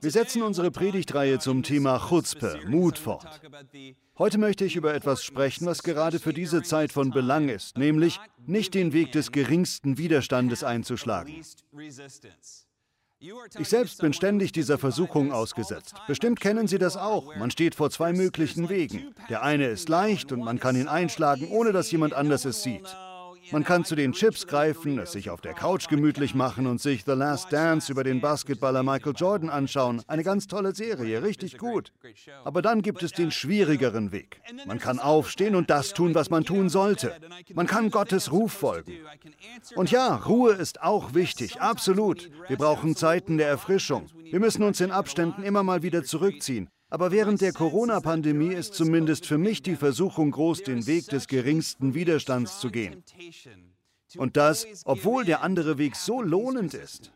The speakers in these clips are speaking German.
Wir setzen unsere Predigtreihe zum Thema Chutzpe, Mut fort. Heute möchte ich über etwas sprechen, was gerade für diese Zeit von Belang ist, nämlich nicht den Weg des geringsten Widerstandes einzuschlagen. Ich selbst bin ständig dieser Versuchung ausgesetzt. Bestimmt kennen Sie das auch. Man steht vor zwei möglichen Wegen. Der eine ist leicht und man kann ihn einschlagen, ohne dass jemand anders es sieht. Man kann zu den Chips greifen, es sich auf der Couch gemütlich machen und sich The Last Dance über den Basketballer Michael Jordan anschauen. Eine ganz tolle Serie, richtig gut. Aber dann gibt es den schwierigeren Weg. Man kann aufstehen und das tun, was man tun sollte. Man kann Gottes Ruf folgen. Und ja, Ruhe ist auch wichtig, absolut. Wir brauchen Zeiten der Erfrischung. Wir müssen uns in Abständen immer mal wieder zurückziehen. Aber während der Corona-Pandemie ist zumindest für mich die Versuchung groß, den Weg des geringsten Widerstands zu gehen. Und das, obwohl der andere Weg so lohnend ist.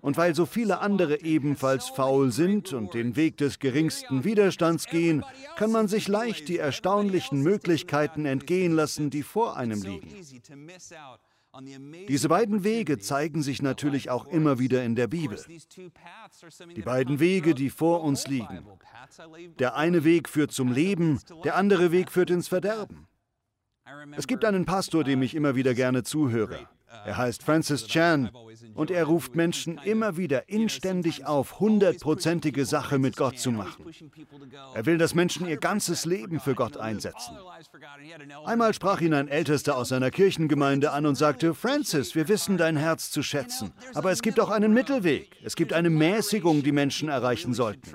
Und weil so viele andere ebenfalls faul sind und den Weg des geringsten Widerstands gehen, kann man sich leicht die erstaunlichen Möglichkeiten entgehen lassen, die vor einem liegen. Diese beiden Wege zeigen sich natürlich auch immer wieder in der Bibel. Die beiden Wege, die vor uns liegen. Der eine Weg führt zum Leben, der andere Weg führt ins Verderben. Es gibt einen Pastor, dem ich immer wieder gerne zuhöre. Er heißt Francis Chan und er ruft Menschen immer wieder inständig auf, hundertprozentige Sache mit Gott zu machen. Er will, dass Menschen ihr ganzes Leben für Gott einsetzen. Einmal sprach ihn ein Ältester aus seiner Kirchengemeinde an und sagte, Francis, wir wissen dein Herz zu schätzen, aber es gibt auch einen Mittelweg. Es gibt eine Mäßigung, die Menschen erreichen sollten.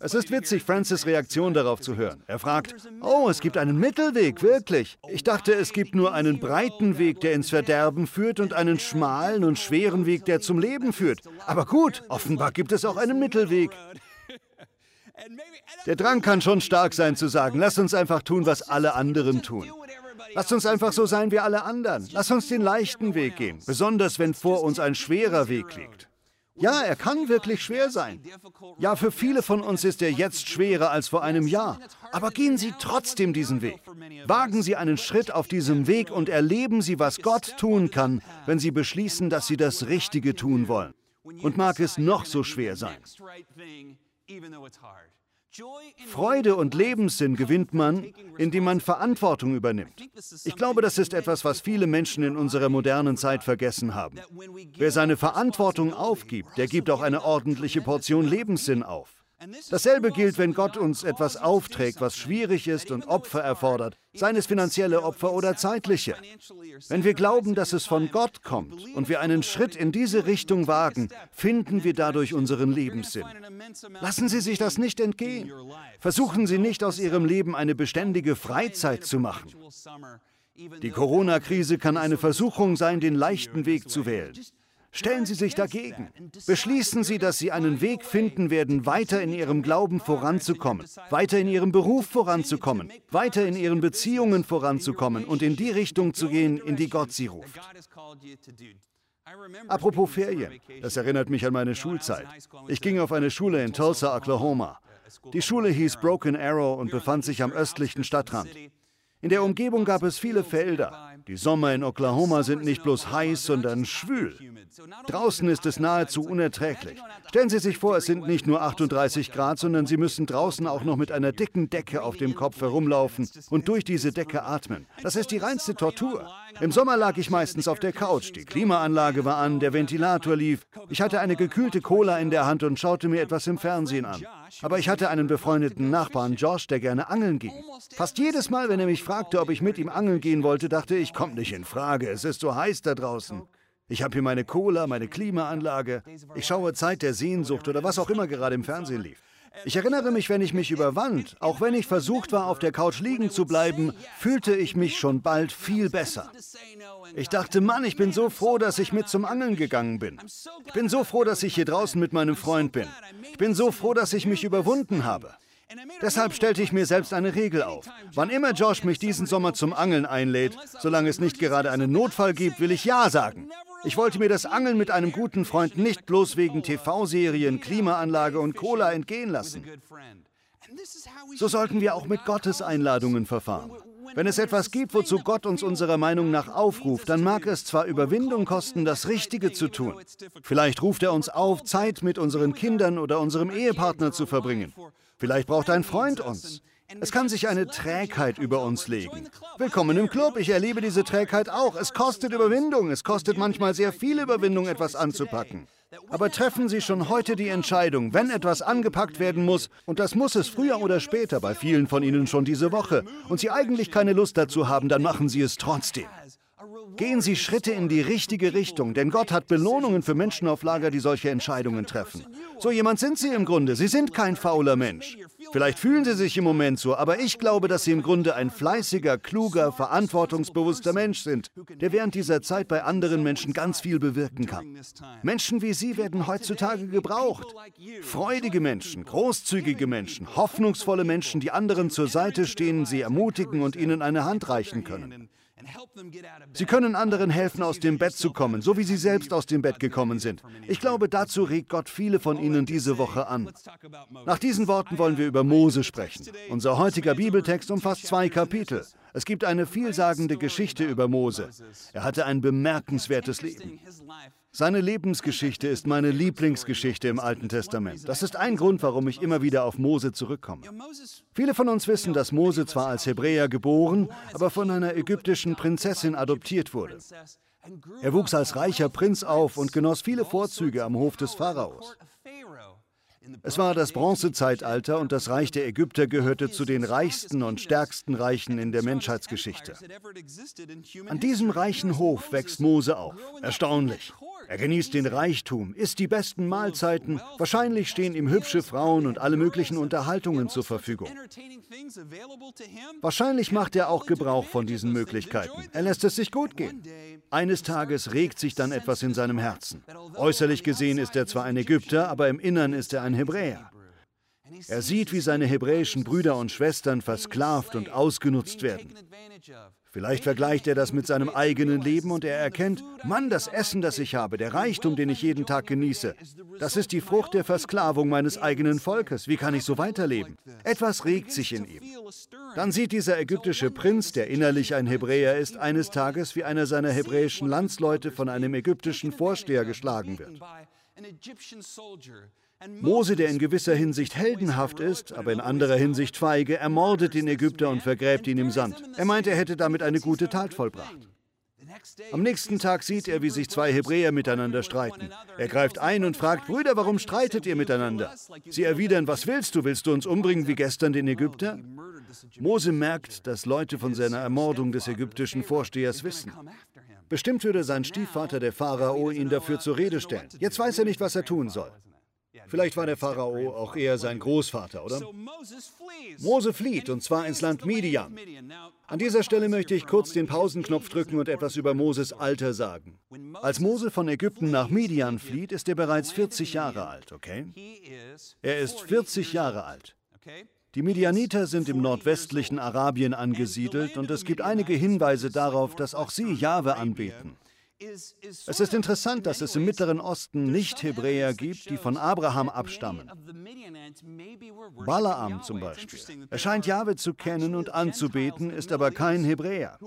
Es ist witzig, Francis' Reaktion darauf zu hören. Er fragt, oh, es gibt einen Mittelweg, wirklich. Ich dachte, es gibt nur einen breiten Weg, der ins Verderben führt und einen schmalen und schweren Weg, der zum Leben führt. Aber gut, offenbar gibt es auch einen Mittelweg. Der Drang kann schon stark sein zu sagen, lass uns einfach tun, was alle anderen tun. Lass uns einfach so sein wie alle anderen. Lass uns den leichten Weg gehen, besonders wenn vor uns ein schwerer Weg liegt. Ja, er kann wirklich schwer sein. Ja, für viele von uns ist er jetzt schwerer als vor einem Jahr. Aber gehen Sie trotzdem diesen Weg. Wagen Sie einen Schritt auf diesem Weg und erleben Sie, was Gott tun kann, wenn Sie beschließen, dass Sie das Richtige tun wollen. Und mag es noch so schwer sein. Freude und Lebenssinn gewinnt man, indem man Verantwortung übernimmt. Ich glaube, das ist etwas, was viele Menschen in unserer modernen Zeit vergessen haben. Wer seine Verantwortung aufgibt, der gibt auch eine ordentliche Portion Lebenssinn auf. Dasselbe gilt, wenn Gott uns etwas aufträgt, was schwierig ist und Opfer erfordert, seien es finanzielle Opfer oder zeitliche. Wenn wir glauben, dass es von Gott kommt und wir einen Schritt in diese Richtung wagen, finden wir dadurch unseren Lebenssinn. Lassen Sie sich das nicht entgehen. Versuchen Sie nicht aus Ihrem Leben eine beständige Freizeit zu machen. Die Corona-Krise kann eine Versuchung sein, den leichten Weg zu wählen. Stellen Sie sich dagegen. Beschließen Sie, dass Sie einen Weg finden werden, weiter in Ihrem Glauben voranzukommen, weiter in Ihrem Beruf voranzukommen, weiter in Ihren Beziehungen voranzukommen und in die Richtung zu gehen, in die Gott Sie ruft. Apropos Ferien, das erinnert mich an meine Schulzeit. Ich ging auf eine Schule in Tulsa, Oklahoma. Die Schule hieß Broken Arrow und befand sich am östlichen Stadtrand. In der Umgebung gab es viele Felder. Die Sommer in Oklahoma sind nicht bloß heiß, sondern schwül. Draußen ist es nahezu unerträglich. Stellen Sie sich vor, es sind nicht nur 38 Grad, sondern Sie müssen draußen auch noch mit einer dicken Decke auf dem Kopf herumlaufen und durch diese Decke atmen. Das ist die reinste Tortur. Im Sommer lag ich meistens auf der Couch. Die Klimaanlage war an, der Ventilator lief. Ich hatte eine gekühlte Cola in der Hand und schaute mir etwas im Fernsehen an. Aber ich hatte einen befreundeten Nachbarn, Josh, der gerne angeln ging. Fast jedes Mal, wenn er mich fragte, ob ich mit ihm angeln gehen wollte, dachte ich, kommt nicht in Frage, es ist so heiß da draußen. Ich habe hier meine Cola, meine Klimaanlage. Ich schaue Zeit der Sehnsucht oder was auch immer gerade im Fernsehen lief. Ich erinnere mich, wenn ich mich überwand, auch wenn ich versucht war, auf der Couch liegen zu bleiben, fühlte ich mich schon bald viel besser. Ich dachte, Mann, ich bin so froh, dass ich mit zum Angeln gegangen bin. Ich bin so froh, dass ich hier draußen mit meinem Freund bin. Ich bin so froh, dass ich mich überwunden habe. Deshalb stellte ich mir selbst eine Regel auf. Wann immer Josh mich diesen Sommer zum Angeln einlädt, solange es nicht gerade einen Notfall gibt, will ich Ja sagen. Ich wollte mir das Angeln mit einem guten Freund nicht bloß wegen TV-Serien, Klimaanlage und Cola entgehen lassen. So sollten wir auch mit Gottes Einladungen verfahren. Wenn es etwas gibt, wozu Gott uns unserer Meinung nach aufruft, dann mag es zwar Überwindung kosten, das Richtige zu tun. Vielleicht ruft er uns auf, Zeit mit unseren Kindern oder unserem Ehepartner zu verbringen. Vielleicht braucht ein Freund uns. Es kann sich eine Trägheit über uns legen. Willkommen im Club, ich erlebe diese Trägheit auch. Es kostet Überwindung, es kostet manchmal sehr viel Überwindung, etwas anzupacken. Aber treffen Sie schon heute die Entscheidung, wenn etwas angepackt werden muss, und das muss es früher oder später, bei vielen von Ihnen schon diese Woche, und Sie eigentlich keine Lust dazu haben, dann machen Sie es trotzdem. Gehen Sie Schritte in die richtige Richtung, denn Gott hat Belohnungen für Menschen auf Lager, die solche Entscheidungen treffen. So jemand sind Sie im Grunde. Sie sind kein fauler Mensch. Vielleicht fühlen Sie sich im Moment so, aber ich glaube, dass Sie im Grunde ein fleißiger, kluger, verantwortungsbewusster Mensch sind, der während dieser Zeit bei anderen Menschen ganz viel bewirken kann. Menschen wie Sie werden heutzutage gebraucht. Freudige Menschen, großzügige Menschen, hoffnungsvolle Menschen, die anderen zur Seite stehen, sie ermutigen und ihnen eine Hand reichen können. Sie können anderen helfen, aus dem Bett zu kommen, so wie Sie selbst aus dem Bett gekommen sind. Ich glaube, dazu regt Gott viele von Ihnen diese Woche an. Nach diesen Worten wollen wir über Mose sprechen. Unser heutiger Bibeltext umfasst zwei Kapitel. Es gibt eine vielsagende Geschichte über Mose. Er hatte ein bemerkenswertes Leben. Seine Lebensgeschichte ist meine Lieblingsgeschichte im Alten Testament. Das ist ein Grund, warum ich immer wieder auf Mose zurückkomme. Viele von uns wissen, dass Mose zwar als Hebräer geboren, aber von einer ägyptischen Prinzessin adoptiert wurde. Er wuchs als reicher Prinz auf und genoss viele Vorzüge am Hof des Pharaos. Es war das Bronzezeitalter und das Reich der Ägypter gehörte zu den reichsten und stärksten Reichen in der Menschheitsgeschichte. An diesem reichen Hof wächst Mose auf. Erstaunlich. Er genießt den Reichtum, isst die besten Mahlzeiten, wahrscheinlich stehen ihm hübsche Frauen und alle möglichen Unterhaltungen zur Verfügung. Wahrscheinlich macht er auch Gebrauch von diesen Möglichkeiten. Er lässt es sich gut gehen. Eines Tages regt sich dann etwas in seinem Herzen. Äußerlich gesehen ist er zwar ein Ägypter, aber im Innern ist er ein Hebräer. Er sieht, wie seine hebräischen Brüder und Schwestern versklavt und ausgenutzt werden. Vielleicht vergleicht er das mit seinem eigenen Leben und er erkennt, Mann, das Essen, das ich habe, der Reichtum, den ich jeden Tag genieße, das ist die Frucht der Versklavung meines eigenen Volkes. Wie kann ich so weiterleben? Etwas regt sich in ihm. Dann sieht dieser ägyptische Prinz, der innerlich ein Hebräer ist, eines Tages, wie einer seiner hebräischen Landsleute von einem ägyptischen Vorsteher geschlagen wird. Mose, der in gewisser Hinsicht heldenhaft ist, aber in anderer Hinsicht feige, ermordet den Ägypter und vergräbt ihn im Sand. Er meint, er hätte damit eine gute Tat vollbracht. Am nächsten Tag sieht er, wie sich zwei Hebräer miteinander streiten. Er greift ein und fragt, Brüder, warum streitet ihr miteinander? Sie erwidern, was willst du? Willst du uns umbringen wie gestern den Ägypter? Mose merkt, dass Leute von seiner Ermordung des ägyptischen Vorstehers wissen. Bestimmt würde sein Stiefvater, der Pharao, ihn dafür zur Rede stellen. Jetzt weiß er nicht, was er tun soll. Vielleicht war der Pharao auch eher sein Großvater, oder? Mose flieht, und zwar ins Land Midian. An dieser Stelle möchte ich kurz den Pausenknopf drücken und etwas über Moses Alter sagen. Als Mose von Ägypten nach Midian flieht, ist er bereits 40 Jahre alt, okay? Er ist 40 Jahre alt. Die Midianiter sind im nordwestlichen Arabien angesiedelt und es gibt einige Hinweise darauf, dass auch sie Jahwe anbeten. Es ist interessant, dass es im Mittleren Osten Nicht-Hebräer gibt, die von Abraham abstammen. Balaam zum Beispiel. Er scheint Jahwe zu kennen und anzubeten, ist aber kein Hebräer.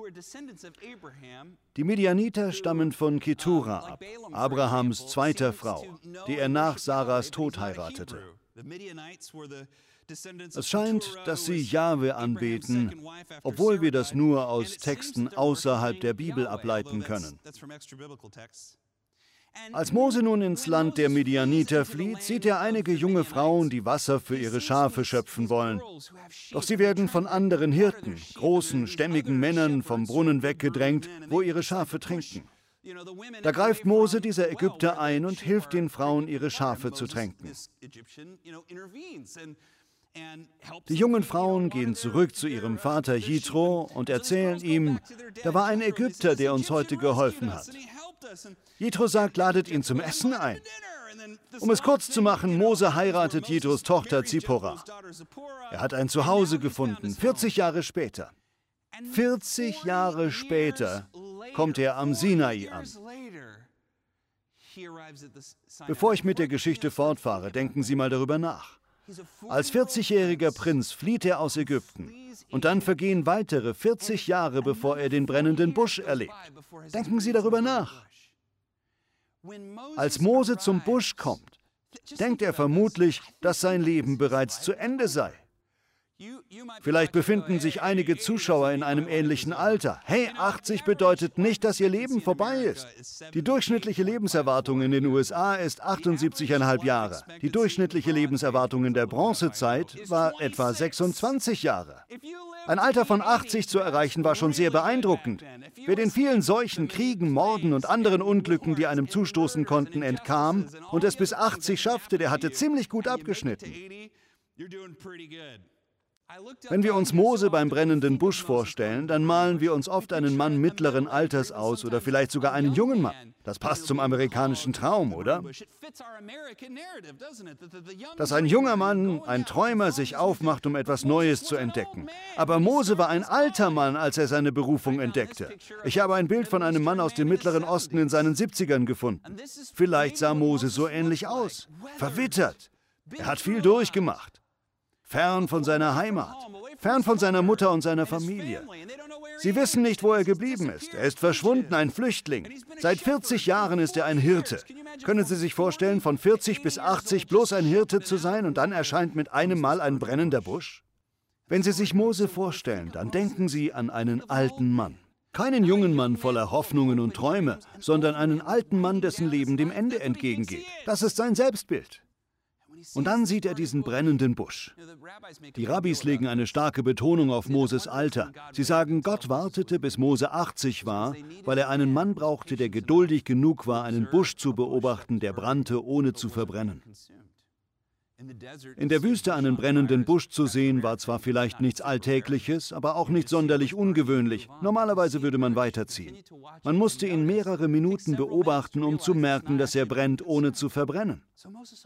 Die Midianiter stammen von Ketura ab, Abrahams zweiter Frau, die er nach Saras Tod heiratete. Es scheint, dass sie Jahwe anbeten, obwohl wir das nur aus Texten außerhalb der Bibel ableiten können. Als Mose nun ins Land der Midianiter flieht, sieht er einige junge Frauen, die Wasser für ihre Schafe schöpfen wollen. Doch sie werden von anderen Hirten, großen, stämmigen Männern vom Brunnen weggedrängt, wo ihre Schafe trinken. Da greift Mose dieser Ägypter ein und hilft den Frauen, ihre Schafe zu tränken. Die jungen Frauen gehen zurück zu ihrem Vater Jitro und erzählen ihm, da war ein Ägypter, der uns heute geholfen hat. Jitro sagt, ladet ihn zum Essen ein. Um es kurz zu machen, Mose heiratet Jitros Tochter Zippora. Er hat ein Zuhause gefunden, 40 Jahre später. 40 Jahre später kommt er am Sinai an. Bevor ich mit der Geschichte fortfahre, denken Sie mal darüber nach. Als 40-jähriger Prinz flieht er aus Ägypten. Und dann vergehen weitere 40 Jahre, bevor er den brennenden Busch erlebt. Denken Sie darüber nach. Als Mose zum Busch kommt, denkt er vermutlich, dass sein Leben bereits zu Ende sei. Vielleicht befinden sich einige Zuschauer in einem ähnlichen Alter. Hey, 80 bedeutet nicht, dass ihr Leben vorbei ist. Die durchschnittliche Lebenserwartung in den USA ist 78,5 Jahre. Die durchschnittliche Lebenserwartung in der Bronzezeit war etwa 26 Jahre. Ein Alter von 80 zu erreichen war schon sehr beeindruckend. Wer den vielen Seuchen, Kriegen, Morden und anderen Unglücken, die einem zustoßen konnten, entkam und es bis 80 schaffte, der hatte ziemlich gut abgeschnitten. Wenn wir uns Mose beim brennenden Busch vorstellen, dann malen wir uns oft einen Mann mittleren Alters aus oder vielleicht sogar einen jungen Mann. Das passt zum amerikanischen Traum, oder? Dass ein junger Mann, ein Träumer sich aufmacht, um etwas Neues zu entdecken. Aber Mose war ein alter Mann, als er seine Berufung entdeckte. Ich habe ein Bild von einem Mann aus dem Mittleren Osten in seinen 70ern gefunden. Vielleicht sah Mose so ähnlich aus. Verwittert. Er hat viel durchgemacht fern von seiner Heimat, fern von seiner Mutter und seiner Familie. Sie wissen nicht, wo er geblieben ist. Er ist verschwunden, ein Flüchtling. Seit 40 Jahren ist er ein Hirte. Können Sie sich vorstellen, von 40 bis 80 bloß ein Hirte zu sein und dann erscheint mit einem Mal ein brennender Busch? Wenn Sie sich Mose vorstellen, dann denken Sie an einen alten Mann. Keinen jungen Mann voller Hoffnungen und Träume, sondern einen alten Mann, dessen Leben dem Ende entgegengeht. Das ist sein Selbstbild. Und dann sieht er diesen brennenden Busch. Die Rabbis legen eine starke Betonung auf Moses Alter. Sie sagen, Gott wartete, bis Mose 80 war, weil er einen Mann brauchte, der geduldig genug war, einen Busch zu beobachten, der brannte, ohne zu verbrennen. In der Wüste einen brennenden Busch zu sehen, war zwar vielleicht nichts Alltägliches, aber auch nicht sonderlich ungewöhnlich. Normalerweise würde man weiterziehen. Man musste ihn mehrere Minuten beobachten, um zu merken, dass er brennt, ohne zu verbrennen.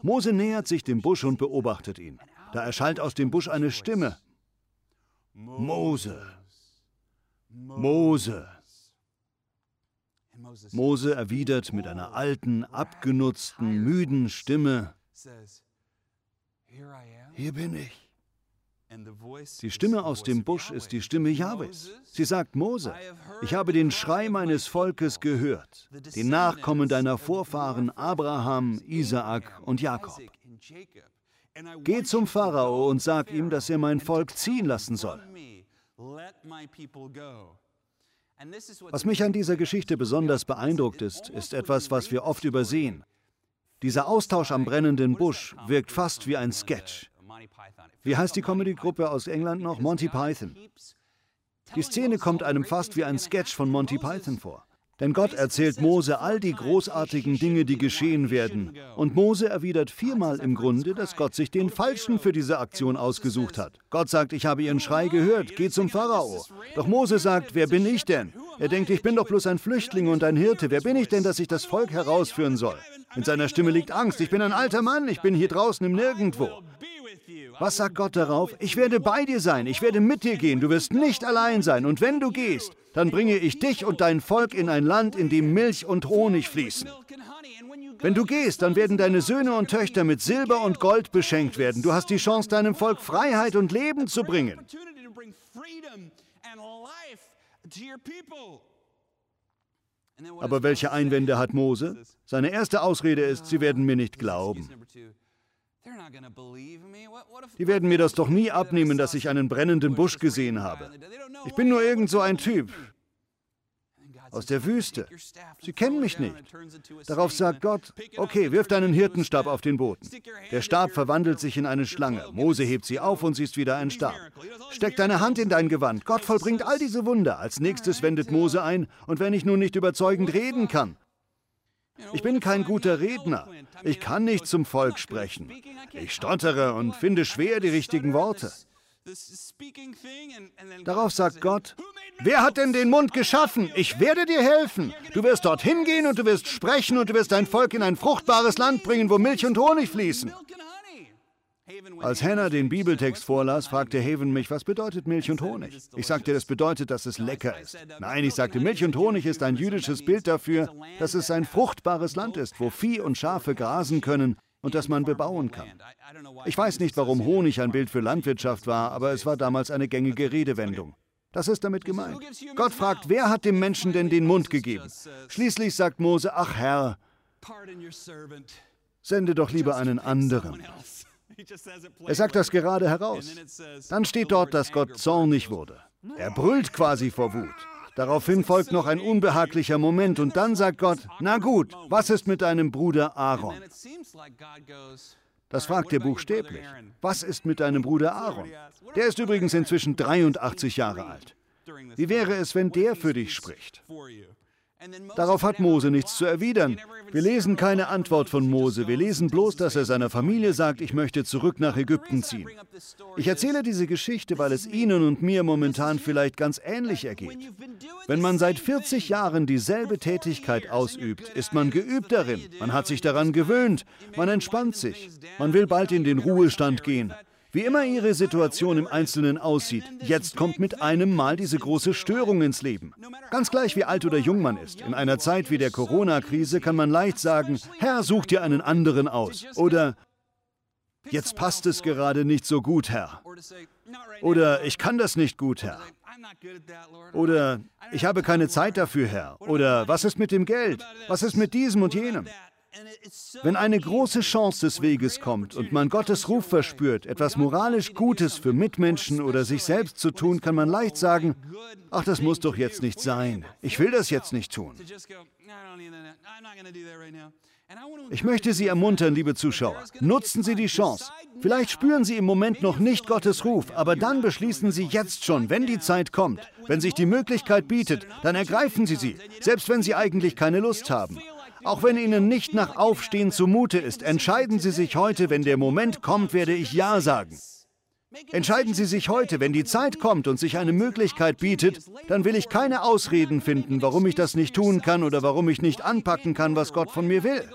Mose nähert sich dem Busch und beobachtet ihn. Da erschallt aus dem Busch eine Stimme. Mose. Mose. Mose erwidert mit einer alten, abgenutzten, müden Stimme, hier bin ich. Die Stimme aus dem Busch ist die Stimme Jahwes. Sie sagt Mose, ich habe den Schrei meines Volkes gehört, den Nachkommen deiner Vorfahren Abraham, Isaak und Jakob. Geh zum Pharao und sag ihm, dass er mein Volk ziehen lassen soll. Was mich an dieser Geschichte besonders beeindruckt ist, ist etwas, was wir oft übersehen. Dieser Austausch am brennenden Busch wirkt fast wie ein Sketch. Wie heißt die Comedy-Gruppe aus England noch? Monty Python. Die Szene kommt einem fast wie ein Sketch von Monty Python vor. Denn Gott erzählt Mose all die großartigen Dinge, die geschehen werden. Und Mose erwidert viermal im Grunde, dass Gott sich den Falschen für diese Aktion ausgesucht hat. Gott sagt, ich habe ihren Schrei gehört, geh zum Pharao. Doch Mose sagt, wer bin ich denn? Er denkt, ich bin doch bloß ein Flüchtling und ein Hirte. Wer bin ich denn, dass ich das Volk herausführen soll? In seiner Stimme liegt Angst. Ich bin ein alter Mann. Ich bin hier draußen im Nirgendwo. Was sagt Gott darauf? Ich werde bei dir sein. Ich werde mit dir gehen. Du wirst nicht allein sein. Und wenn du gehst, dann bringe ich dich und dein Volk in ein Land, in dem Milch und Honig fließen. Wenn du gehst, dann werden deine Söhne und Töchter mit Silber und Gold beschenkt werden. Du hast die Chance, deinem Volk Freiheit und Leben zu bringen. Aber welche Einwände hat Mose? Seine erste Ausrede ist, sie werden mir nicht glauben. Die werden mir das doch nie abnehmen, dass ich einen brennenden Busch gesehen habe. Ich bin nur irgend so ein Typ aus der Wüste. Sie kennen mich nicht. Darauf sagt Gott, okay, wirf deinen Hirtenstab auf den Boden. Der Stab verwandelt sich in eine Schlange. Mose hebt sie auf und sie ist wieder ein Stab. Steck deine Hand in dein Gewand. Gott vollbringt all diese Wunder. Als nächstes wendet Mose ein, und wenn ich nun nicht überzeugend reden kann, ich bin kein guter Redner. Ich kann nicht zum Volk sprechen. Ich stottere und finde schwer die richtigen Worte. Darauf sagt Gott, wer hat denn den Mund geschaffen? Ich werde dir helfen. Du wirst dorthin gehen und du wirst sprechen und du wirst dein Volk in ein fruchtbares Land bringen, wo Milch und Honig fließen. Als Hannah den Bibeltext vorlas, fragte Haven mich, was bedeutet Milch und Honig? Ich sagte, das bedeutet, dass es lecker ist. Nein, ich sagte, Milch und Honig ist ein jüdisches Bild dafür, dass es ein fruchtbares Land ist, wo Vieh und Schafe grasen können, und das man bebauen kann. Ich weiß nicht, warum Honig ein Bild für Landwirtschaft war, aber es war damals eine gängige Redewendung. Das ist damit gemeint. Gott fragt, wer hat dem Menschen denn den Mund gegeben? Schließlich sagt Mose, ach Herr, sende doch lieber einen anderen. Er sagt das gerade heraus. Dann steht dort, dass Gott zornig wurde. Er brüllt quasi vor Wut. Daraufhin folgt noch ein unbehaglicher Moment und dann sagt Gott, na gut, was ist mit deinem Bruder Aaron? Das fragt er buchstäblich. Was ist mit deinem Bruder Aaron? Der ist übrigens inzwischen 83 Jahre alt. Wie wäre es, wenn der für dich spricht? Darauf hat Mose nichts zu erwidern. Wir lesen keine Antwort von Mose. Wir lesen bloß, dass er seiner Familie sagt, ich möchte zurück nach Ägypten ziehen. Ich erzähle diese Geschichte, weil es Ihnen und mir momentan vielleicht ganz ähnlich ergeht. Wenn man seit 40 Jahren dieselbe Tätigkeit ausübt, ist man geübt darin. Man hat sich daran gewöhnt. Man entspannt sich. Man will bald in den Ruhestand gehen. Wie immer Ihre Situation im Einzelnen aussieht, jetzt kommt mit einem Mal diese große Störung ins Leben. Ganz gleich wie alt oder jung man ist. In einer Zeit wie der Corona-Krise kann man leicht sagen, Herr, such dir einen anderen aus. Oder Jetzt passt es gerade nicht so gut, Herr. Oder ich kann das nicht gut, Herr. Oder ich habe keine Zeit dafür, Herr. Oder was ist mit dem Geld? Was ist mit diesem und jenem? Wenn eine große Chance des Weges kommt und man Gottes Ruf verspürt, etwas moralisch Gutes für Mitmenschen oder sich selbst zu tun, kann man leicht sagen, ach, das muss doch jetzt nicht sein. Ich will das jetzt nicht tun. Ich möchte Sie ermuntern, liebe Zuschauer. Nutzen Sie die Chance. Vielleicht spüren Sie im Moment noch nicht Gottes Ruf, aber dann beschließen Sie jetzt schon, wenn die Zeit kommt, wenn sich die Möglichkeit bietet, dann ergreifen Sie sie, selbst wenn Sie eigentlich keine Lust haben. Auch wenn Ihnen nicht nach Aufstehen zumute ist, entscheiden Sie sich heute, wenn der Moment kommt, werde ich Ja sagen. Entscheiden Sie sich heute, wenn die Zeit kommt und sich eine Möglichkeit bietet, dann will ich keine Ausreden finden, warum ich das nicht tun kann oder warum ich nicht anpacken kann, was Gott von mir will.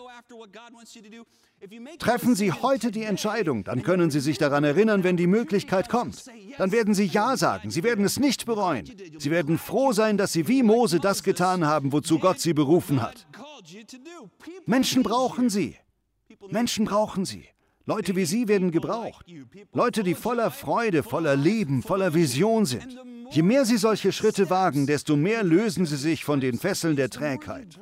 Treffen Sie heute die Entscheidung, dann können Sie sich daran erinnern, wenn die Möglichkeit kommt. Dann werden Sie Ja sagen, Sie werden es nicht bereuen. Sie werden froh sein, dass Sie wie Mose das getan haben, wozu Gott Sie berufen hat. Menschen brauchen Sie. Menschen brauchen Sie. Leute wie Sie werden gebraucht. Leute, die voller Freude, voller Leben, voller Vision sind. Je mehr Sie solche Schritte wagen, desto mehr lösen Sie sich von den Fesseln der Trägheit.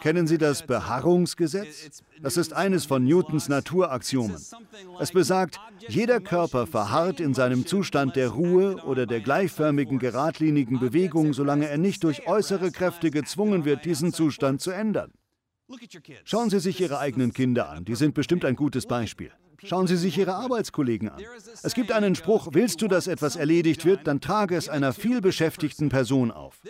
Kennen Sie das Beharrungsgesetz? Das ist eines von Newtons Naturaxiomen. Es besagt, jeder Körper verharrt in seinem Zustand der Ruhe oder der gleichförmigen geradlinigen Bewegung, solange er nicht durch äußere Kräfte gezwungen wird, diesen Zustand zu ändern. Schauen Sie sich Ihre eigenen Kinder an, die sind bestimmt ein gutes Beispiel. Schauen Sie sich Ihre Arbeitskollegen an. Es gibt einen Spruch, willst du, dass etwas erledigt wird, dann trage es einer vielbeschäftigten Person auf.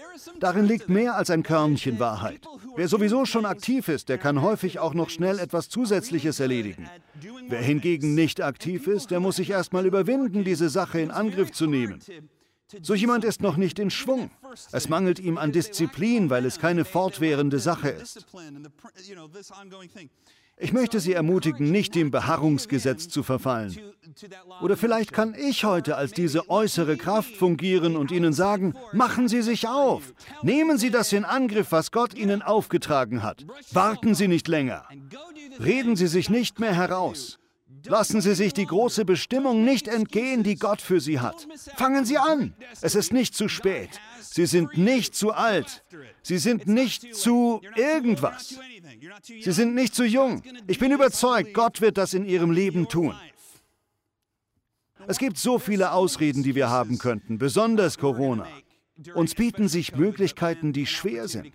Darin liegt mehr als ein Körnchen Wahrheit. Wer sowieso schon aktiv ist, der kann häufig auch noch schnell etwas Zusätzliches erledigen. Wer hingegen nicht aktiv ist, der muss sich erstmal überwinden, diese Sache in Angriff zu nehmen. So jemand ist noch nicht in Schwung. Es mangelt ihm an Disziplin, weil es keine fortwährende Sache ist. Ich möchte Sie ermutigen, nicht dem Beharrungsgesetz zu verfallen. Oder vielleicht kann ich heute als diese äußere Kraft fungieren und Ihnen sagen, machen Sie sich auf. Nehmen Sie das in Angriff, was Gott Ihnen aufgetragen hat. Warten Sie nicht länger. Reden Sie sich nicht mehr heraus. Lassen Sie sich die große Bestimmung nicht entgehen, die Gott für Sie hat. Fangen Sie an. Es ist nicht zu spät. Sie sind nicht zu alt. Sie sind nicht zu irgendwas. Sie sind nicht zu jung. Ich bin überzeugt, Gott wird das in Ihrem Leben tun. Es gibt so viele Ausreden, die wir haben könnten, besonders Corona. Uns bieten sich Möglichkeiten, die schwer sind.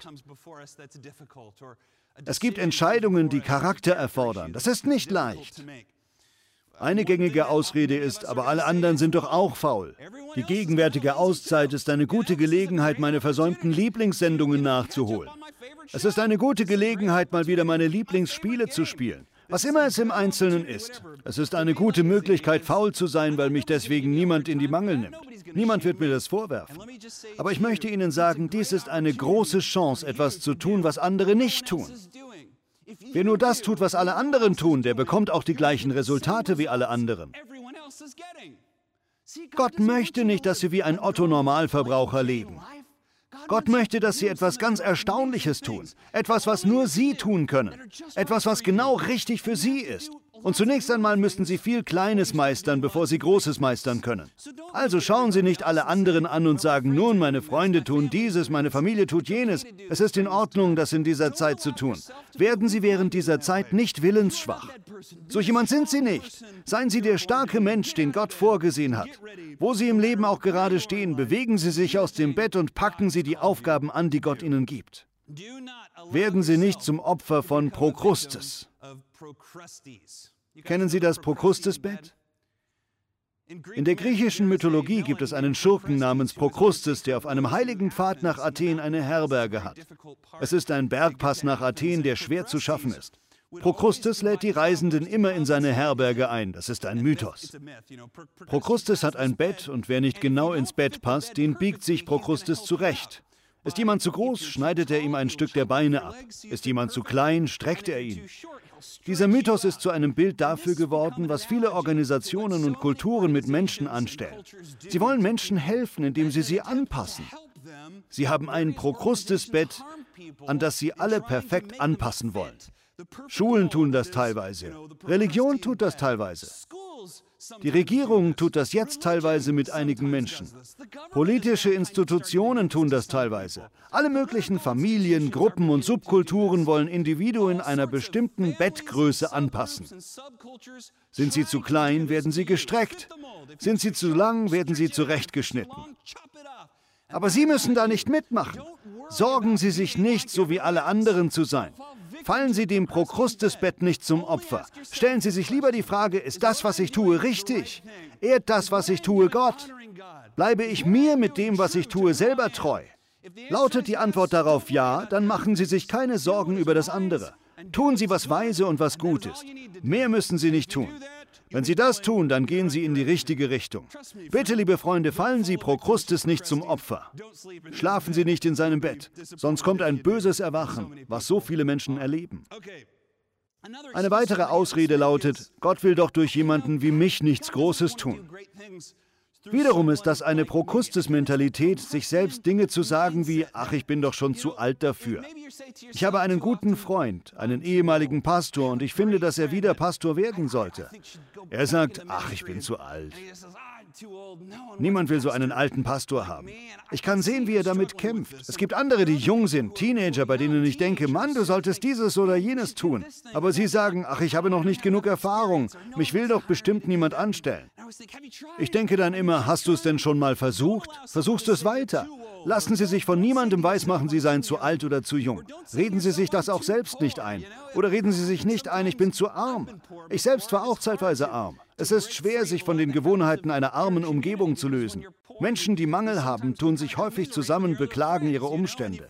Es gibt Entscheidungen, die Charakter erfordern. Das ist nicht leicht. Eine gängige Ausrede ist, aber alle anderen sind doch auch faul. Die gegenwärtige Auszeit ist eine gute Gelegenheit, meine versäumten Lieblingssendungen nachzuholen. Es ist eine gute Gelegenheit, mal wieder meine Lieblingsspiele zu spielen. Was immer es im Einzelnen ist. Es ist eine gute Möglichkeit, faul zu sein, weil mich deswegen niemand in die Mangel nimmt. Niemand wird mir das vorwerfen. Aber ich möchte Ihnen sagen, dies ist eine große Chance, etwas zu tun, was andere nicht tun. Wer nur das tut, was alle anderen tun, der bekommt auch die gleichen Resultate wie alle anderen. Gott möchte nicht, dass wir wie ein Otto-Normalverbraucher leben. Gott möchte, dass Sie etwas ganz Erstaunliches tun. Etwas, was nur Sie tun können. Etwas, was genau richtig für Sie ist. Und zunächst einmal müssten Sie viel Kleines meistern, bevor Sie Großes meistern können. Also schauen Sie nicht alle anderen an und sagen, nun, meine Freunde tun dieses, meine Familie tut jenes. Es ist in Ordnung, das in dieser Zeit zu tun. Werden Sie während dieser Zeit nicht willensschwach. So jemand sind Sie nicht. Seien Sie der starke Mensch, den Gott vorgesehen hat. Wo Sie im Leben auch gerade stehen, bewegen Sie sich aus dem Bett und packen Sie die Aufgaben an, die Gott Ihnen gibt. Werden Sie nicht zum Opfer von Prokrustes. Kennen Sie das Prokrustesbett? In der griechischen Mythologie gibt es einen Schurken namens Prokrustes, der auf einem heiligen Pfad nach Athen eine Herberge hat. Es ist ein Bergpass nach Athen, der schwer zu schaffen ist. Prokrustes lädt die Reisenden immer in seine Herberge ein. Das ist ein Mythos. Prokrustes hat ein Bett und wer nicht genau ins Bett passt, den biegt sich Prokrustes zurecht. Ist jemand zu groß, schneidet er ihm ein Stück der Beine ab. Ist jemand zu klein, streckt er ihn. Dieser Mythos ist zu einem Bild dafür geworden, was viele Organisationen und Kulturen mit Menschen anstellen. Sie wollen Menschen helfen, indem sie sie anpassen. Sie haben ein Prokrustes-Bett, an das sie alle perfekt anpassen wollen. Schulen tun das teilweise. Religion tut das teilweise. Die Regierung tut das jetzt teilweise mit einigen Menschen. Politische Institutionen tun das teilweise. Alle möglichen Familien, Gruppen und Subkulturen wollen Individuen einer bestimmten Bettgröße anpassen. Sind sie zu klein, werden sie gestreckt. Sind sie zu lang, werden sie zurechtgeschnitten. Aber Sie müssen da nicht mitmachen. Sorgen Sie sich nicht, so wie alle anderen zu sein. Fallen Sie dem Prokrustesbett nicht zum Opfer. Stellen Sie sich lieber die Frage, ist das, was ich tue, richtig? Ehrt das, was ich tue, Gott? Bleibe ich mir mit dem, was ich tue, selber treu? Lautet die Antwort darauf ja, dann machen Sie sich keine Sorgen über das andere. Tun Sie, was weise und was gut ist. Mehr müssen Sie nicht tun. Wenn Sie das tun, dann gehen Sie in die richtige Richtung. Bitte, liebe Freunde, fallen Sie Prokrustes nicht zum Opfer. Schlafen Sie nicht in seinem Bett, sonst kommt ein böses Erwachen, was so viele Menschen erleben. Eine weitere Ausrede lautet, Gott will doch durch jemanden wie mich nichts Großes tun. Wiederum ist das eine Prokustes-Mentalität, sich selbst Dinge zu sagen wie, ach, ich bin doch schon zu alt dafür. Ich habe einen guten Freund, einen ehemaligen Pastor, und ich finde, dass er wieder Pastor werden sollte. Er sagt, ach, ich bin zu alt. Niemand will so einen alten Pastor haben. Ich kann sehen, wie er damit kämpft. Es gibt andere, die jung sind, Teenager, bei denen ich denke, Mann, du solltest dieses oder jenes tun. Aber sie sagen, ach, ich habe noch nicht genug Erfahrung. Mich will doch bestimmt niemand anstellen. Ich denke dann immer, hast du es denn schon mal versucht? Versuchst du es weiter? Lassen Sie sich von niemandem weismachen, Sie seien zu alt oder zu jung. Reden Sie sich das auch selbst nicht ein. Oder reden Sie sich nicht ein, ich bin zu arm. Ich selbst war auch zeitweise arm. Es ist schwer, sich von den Gewohnheiten einer armen Umgebung zu lösen. Menschen, die Mangel haben, tun sich häufig zusammen, beklagen ihre Umstände.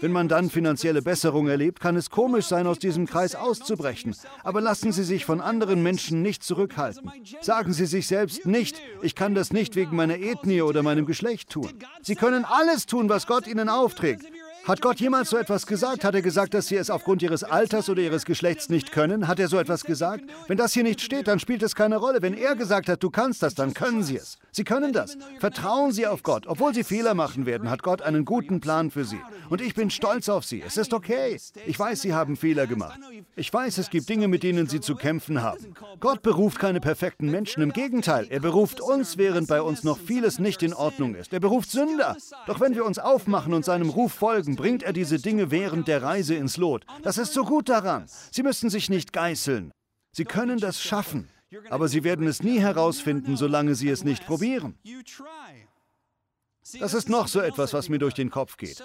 Wenn man dann finanzielle Besserung erlebt, kann es komisch sein, aus diesem Kreis auszubrechen. Aber lassen Sie sich von anderen Menschen nicht zurückhalten. Sagen Sie sich selbst nicht, ich kann das nicht wegen meiner Ethnie oder meinem Geschlecht tun. Sie können alles tun, was Gott Ihnen aufträgt. Hat Gott jemals so etwas gesagt? Hat er gesagt, dass sie es aufgrund ihres Alters oder ihres Geschlechts nicht können? Hat er so etwas gesagt? Wenn das hier nicht steht, dann spielt es keine Rolle. Wenn er gesagt hat, du kannst das, dann können sie es. Sie können das. Vertrauen Sie auf Gott. Obwohl Sie Fehler machen werden, hat Gott einen guten Plan für Sie. Und ich bin stolz auf Sie. Es ist okay. Ich weiß, Sie haben Fehler gemacht. Ich weiß, es gibt Dinge, mit denen Sie zu kämpfen haben. Gott beruft keine perfekten Menschen. Im Gegenteil, er beruft uns, während bei uns noch vieles nicht in Ordnung ist. Er beruft Sünder. Doch wenn wir uns aufmachen und seinem Ruf folgen, bringt er diese Dinge während der Reise ins Lot. Das ist so gut daran. Sie müssen sich nicht geißeln. Sie können das schaffen. Aber sie werden es nie herausfinden, solange sie es nicht probieren. Das ist noch so etwas, was mir durch den Kopf geht.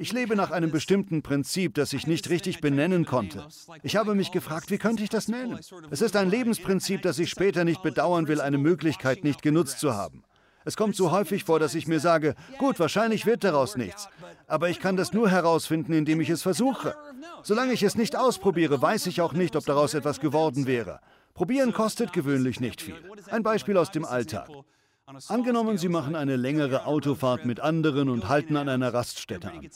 Ich lebe nach einem bestimmten Prinzip, das ich nicht richtig benennen konnte. Ich habe mich gefragt, wie könnte ich das nennen? Es ist ein Lebensprinzip, das ich später nicht bedauern will, eine Möglichkeit nicht genutzt zu haben. Es kommt so häufig vor, dass ich mir sage, gut, wahrscheinlich wird daraus nichts. Aber ich kann das nur herausfinden, indem ich es versuche. Solange ich es nicht ausprobiere, weiß ich auch nicht, ob daraus etwas geworden wäre. Probieren kostet gewöhnlich nicht viel. Ein Beispiel aus dem Alltag. Angenommen, Sie machen eine längere Autofahrt mit anderen und halten an einer Raststätte an.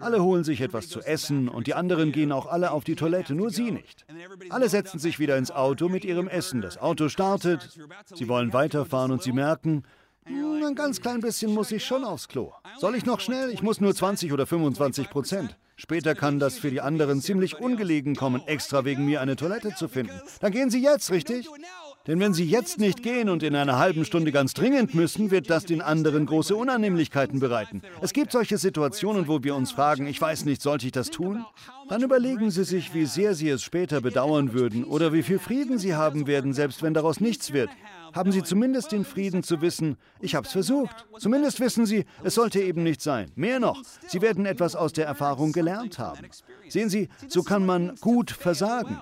Alle holen sich etwas zu essen und die anderen gehen auch alle auf die Toilette, nur Sie nicht. Alle setzen sich wieder ins Auto mit ihrem Essen. Das Auto startet, Sie wollen weiterfahren und Sie merken, ein ganz klein bisschen muss ich schon aufs Klo. Soll ich noch schnell? Ich muss nur 20 oder 25 Prozent. Später kann das für die anderen ziemlich ungelegen kommen, extra wegen mir eine Toilette zu finden. Dann gehen Sie jetzt, richtig? Denn wenn Sie jetzt nicht gehen und in einer halben Stunde ganz dringend müssen, wird das den anderen große Unannehmlichkeiten bereiten. Es gibt solche Situationen, wo wir uns fragen, ich weiß nicht, sollte ich das tun? Dann überlegen Sie sich, wie sehr Sie es später bedauern würden oder wie viel Frieden Sie haben werden, selbst wenn daraus nichts wird. Haben Sie zumindest den Frieden zu wissen, ich habe es versucht. Zumindest wissen Sie, es sollte eben nicht sein. Mehr noch, Sie werden etwas aus der Erfahrung gelernt haben. Sehen Sie, so kann man gut versagen.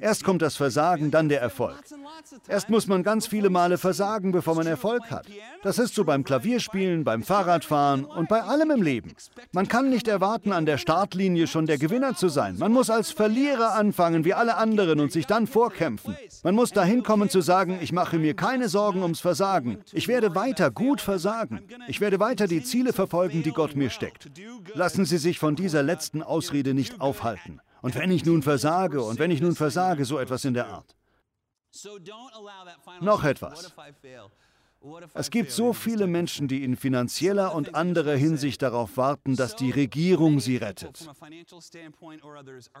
Erst kommt das Versagen, dann der Erfolg. Erst muss man ganz viele Male versagen, bevor man Erfolg hat. Das ist so beim Klavierspielen, beim Fahrradfahren und bei allem im Leben. Man kann nicht erwarten, an der Startlinie schon der Gewinner zu sein. Man muss als Verlierer anfangen, wie alle anderen, und sich dann vorkämpfen. Man muss dahin kommen zu sagen, ich mache mir keine Sorgen ums Versagen. Ich werde weiter gut versagen. Ich werde weiter die Ziele verfolgen, die Gott mir steckt. Lassen Sie sich von dieser letzten Ausrede nicht aufhalten. Und wenn ich nun versage, und wenn ich nun versage, so etwas in der Art. Noch etwas. Es gibt so viele Menschen, die in finanzieller und anderer Hinsicht darauf warten, dass die Regierung sie rettet.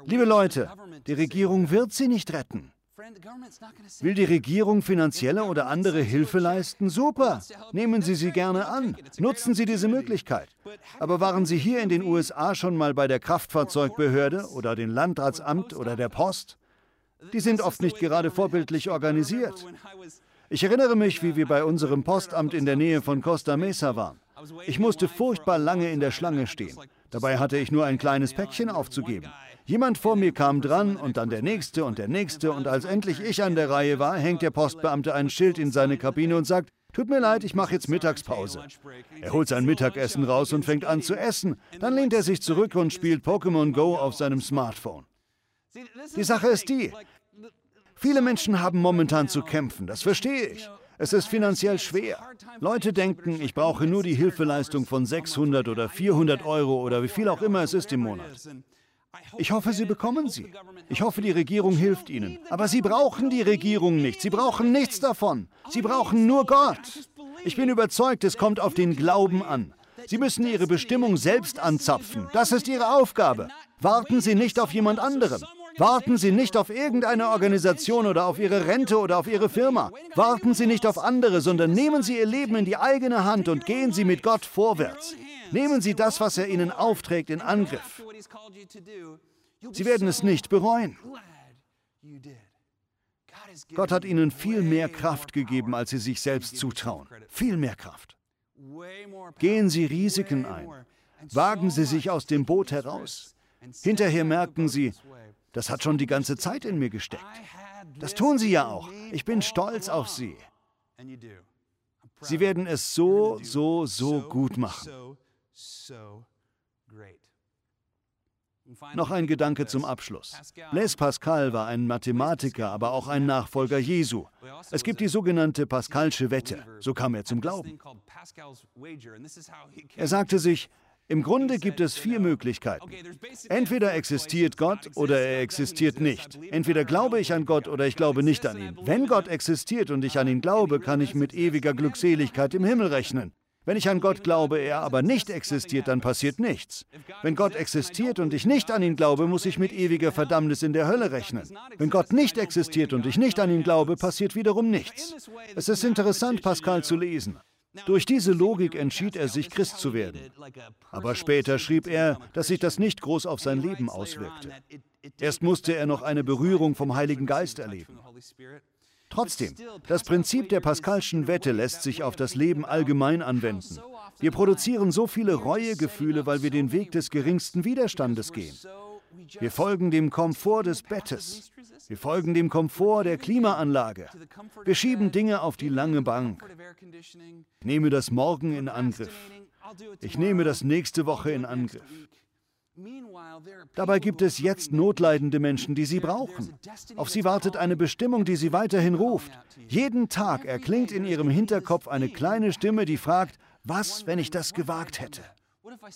Liebe Leute, die Regierung wird sie nicht retten. Will die Regierung finanzielle oder andere Hilfe leisten? Super! Nehmen Sie sie gerne an. Nutzen Sie diese Möglichkeit. Aber waren Sie hier in den USA schon mal bei der Kraftfahrzeugbehörde oder dem Landratsamt oder der Post? Die sind oft nicht gerade vorbildlich organisiert. Ich erinnere mich, wie wir bei unserem Postamt in der Nähe von Costa Mesa waren. Ich musste furchtbar lange in der Schlange stehen. Dabei hatte ich nur ein kleines Päckchen aufzugeben. Jemand vor mir kam dran und dann der nächste und der nächste und als endlich ich an der Reihe war, hängt der Postbeamte ein Schild in seine Kabine und sagt, Tut mir leid, ich mache jetzt Mittagspause. Er holt sein Mittagessen raus und fängt an zu essen. Dann lehnt er sich zurück und spielt Pokémon Go auf seinem Smartphone. Die Sache ist die, viele Menschen haben momentan zu kämpfen, das verstehe ich. Es ist finanziell schwer. Leute denken, ich brauche nur die Hilfeleistung von 600 oder 400 Euro oder wie viel auch immer es ist im Monat. Ich hoffe, Sie bekommen sie. Ich hoffe, die Regierung hilft Ihnen. Aber Sie brauchen die Regierung nicht. Sie brauchen nichts davon. Sie brauchen nur Gott. Ich bin überzeugt, es kommt auf den Glauben an. Sie müssen Ihre Bestimmung selbst anzapfen. Das ist Ihre Aufgabe. Warten Sie nicht auf jemand anderen. Warten Sie nicht auf irgendeine Organisation oder auf Ihre Rente oder auf Ihre Firma. Warten Sie nicht auf andere, sondern nehmen Sie Ihr Leben in die eigene Hand und gehen Sie mit Gott vorwärts. Nehmen Sie das, was er Ihnen aufträgt, in Angriff. Sie werden es nicht bereuen. Gott hat Ihnen viel mehr Kraft gegeben, als Sie sich selbst zutrauen. Viel mehr Kraft. Gehen Sie Risiken ein. Wagen Sie sich aus dem Boot heraus. Hinterher merken Sie, das hat schon die ganze Zeit in mir gesteckt. Das tun Sie ja auch. Ich bin stolz auf Sie. Sie werden es so, so, so gut machen. Noch ein Gedanke zum Abschluss. Blaise Pascal war ein Mathematiker, aber auch ein Nachfolger Jesu. Es gibt die sogenannte Pascalsche Wette. So kam er zum Glauben. Er sagte sich, im Grunde gibt es vier Möglichkeiten. Entweder existiert Gott oder er existiert nicht. Entweder glaube ich an Gott oder ich glaube nicht an ihn. Wenn Gott existiert und ich an ihn glaube, kann ich mit ewiger Glückseligkeit im Himmel rechnen. Wenn ich an Gott glaube, er aber nicht existiert, dann passiert nichts. Wenn Gott existiert und ich nicht an ihn glaube, muss ich mit ewiger Verdammnis in der Hölle rechnen. Wenn Gott nicht existiert und ich nicht an ihn glaube, passiert wiederum nichts. Es ist interessant, Pascal zu lesen. Durch diese Logik entschied er sich, Christ zu werden. Aber später schrieb er, dass sich das nicht groß auf sein Leben auswirkte. Erst musste er noch eine Berührung vom Heiligen Geist erleben. Trotzdem, das Prinzip der Pascalschen Wette lässt sich auf das Leben allgemein anwenden. Wir produzieren so viele Reuegefühle, weil wir den Weg des geringsten Widerstandes gehen. Wir folgen dem Komfort des Bettes. Wir folgen dem Komfort der Klimaanlage. Wir schieben Dinge auf die lange Bank. Ich nehme das morgen in Angriff. Ich nehme das nächste Woche in Angriff. Dabei gibt es jetzt notleidende Menschen, die sie brauchen. Auf sie wartet eine Bestimmung, die sie weiterhin ruft. Jeden Tag erklingt in ihrem Hinterkopf eine kleine Stimme, die fragt, was, wenn ich das gewagt hätte?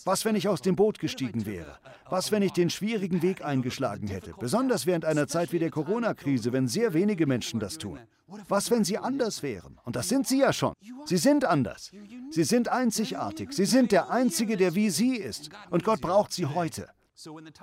Was, wenn ich aus dem Boot gestiegen wäre? Was, wenn ich den schwierigen Weg eingeschlagen hätte? Besonders während einer Zeit wie der Corona-Krise, wenn sehr wenige Menschen das tun. Was, wenn sie anders wären? Und das sind sie ja schon. Sie sind anders. Sie sind einzigartig. Sie sind der Einzige, der wie sie ist. Und Gott braucht sie heute.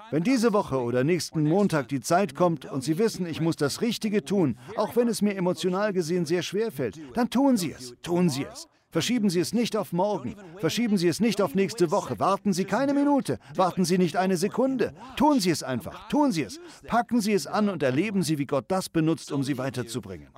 Wenn diese Woche oder nächsten Montag die Zeit kommt und Sie wissen, ich muss das Richtige tun, auch wenn es mir emotional gesehen sehr schwer fällt, dann tun Sie es. Tun Sie es. Verschieben Sie es nicht auf morgen. Verschieben Sie es nicht auf nächste Woche. Warten Sie keine Minute. Warten Sie nicht eine Sekunde. Tun Sie es einfach. Tun Sie es. Packen Sie es an und erleben Sie, wie Gott das benutzt, um Sie weiterzubringen.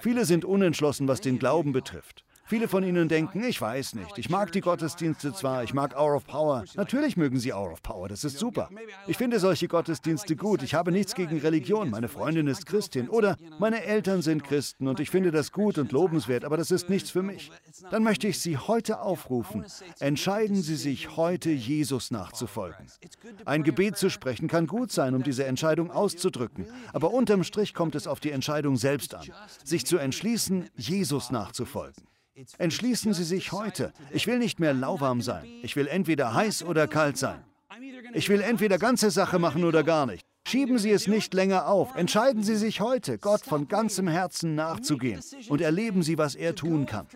Viele sind unentschlossen, was den Glauben betrifft. Viele von Ihnen denken, ich weiß nicht, ich mag die Gottesdienste zwar, ich mag Hour of Power. Natürlich mögen Sie Hour of Power, das ist super. Ich finde solche Gottesdienste gut. Ich habe nichts gegen Religion. Meine Freundin ist Christin oder meine Eltern sind Christen und ich finde das gut und lobenswert, aber das ist nichts für mich. Dann möchte ich Sie heute aufrufen. Entscheiden Sie sich heute, Jesus nachzufolgen. Ein Gebet zu sprechen kann gut sein, um diese Entscheidung auszudrücken, aber unterm Strich kommt es auf die Entscheidung selbst an, sich zu entschließen, Jesus nachzufolgen. Entschließen Sie sich heute. Ich will nicht mehr lauwarm sein. Ich will entweder heiß oder kalt sein. Ich will entweder ganze Sache machen oder gar nicht. Schieben Sie es nicht länger auf. Entscheiden Sie sich heute, Gott von ganzem Herzen nachzugehen und erleben Sie, was er tun kann.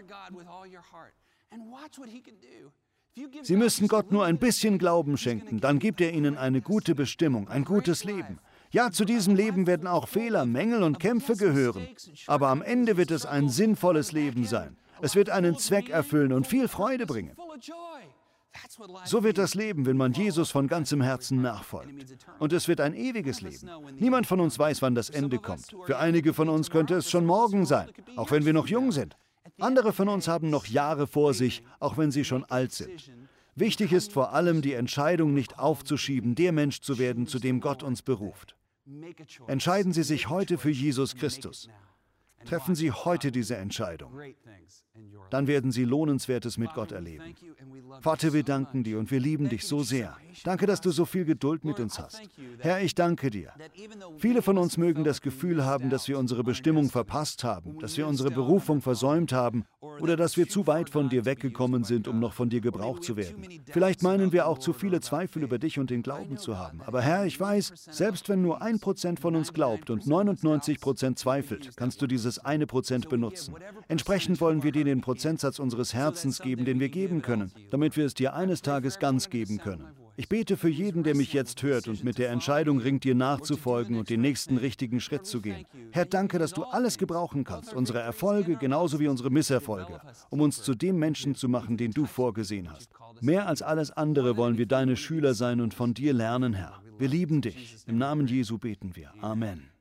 Sie müssen Gott nur ein bisschen Glauben schenken, dann gibt er Ihnen eine gute Bestimmung, ein gutes Leben. Ja, zu diesem Leben werden auch Fehler, Mängel und Kämpfe gehören, aber am Ende wird es ein sinnvolles Leben sein. Es wird einen Zweck erfüllen und viel Freude bringen. So wird das Leben, wenn man Jesus von ganzem Herzen nachfolgt. Und es wird ein ewiges Leben. Niemand von uns weiß, wann das Ende kommt. Für einige von uns könnte es schon morgen sein, auch wenn wir noch jung sind. Andere von uns haben noch Jahre vor sich, auch wenn sie schon alt sind. Wichtig ist vor allem, die Entscheidung nicht aufzuschieben, der Mensch zu werden, zu dem Gott uns beruft. Entscheiden Sie sich heute für Jesus Christus. Treffen Sie heute diese Entscheidung. Dann werden Sie Lohnenswertes mit Gott erleben. Vater, wir danken dir und wir lieben dich so sehr. Danke, dass du so viel Geduld mit uns hast. Herr, ich danke dir. Viele von uns mögen das Gefühl haben, dass wir unsere Bestimmung verpasst haben, dass wir unsere Berufung versäumt haben oder dass wir zu weit von dir weggekommen sind, um noch von dir gebraucht zu werden. Vielleicht meinen wir auch zu viele Zweifel über dich und den Glauben zu haben. Aber Herr, ich weiß, selbst wenn nur ein Prozent von uns glaubt und 99 Prozent zweifelt, kannst du dieses eine Prozent benutzen. Entsprechend wollen wir dir den Prozentsatz unseres Herzens geben, den wir geben können, damit wir es dir eines Tages ganz geben können. Ich bete für jeden, der mich jetzt hört und mit der Entscheidung ringt, dir nachzufolgen und den nächsten richtigen Schritt zu gehen. Herr, danke, dass du alles gebrauchen kannst, unsere Erfolge genauso wie unsere Misserfolge, um uns zu dem Menschen zu machen, den du vorgesehen hast. Mehr als alles andere wollen wir deine Schüler sein und von dir lernen, Herr. Wir lieben dich. Im Namen Jesu beten wir. Amen.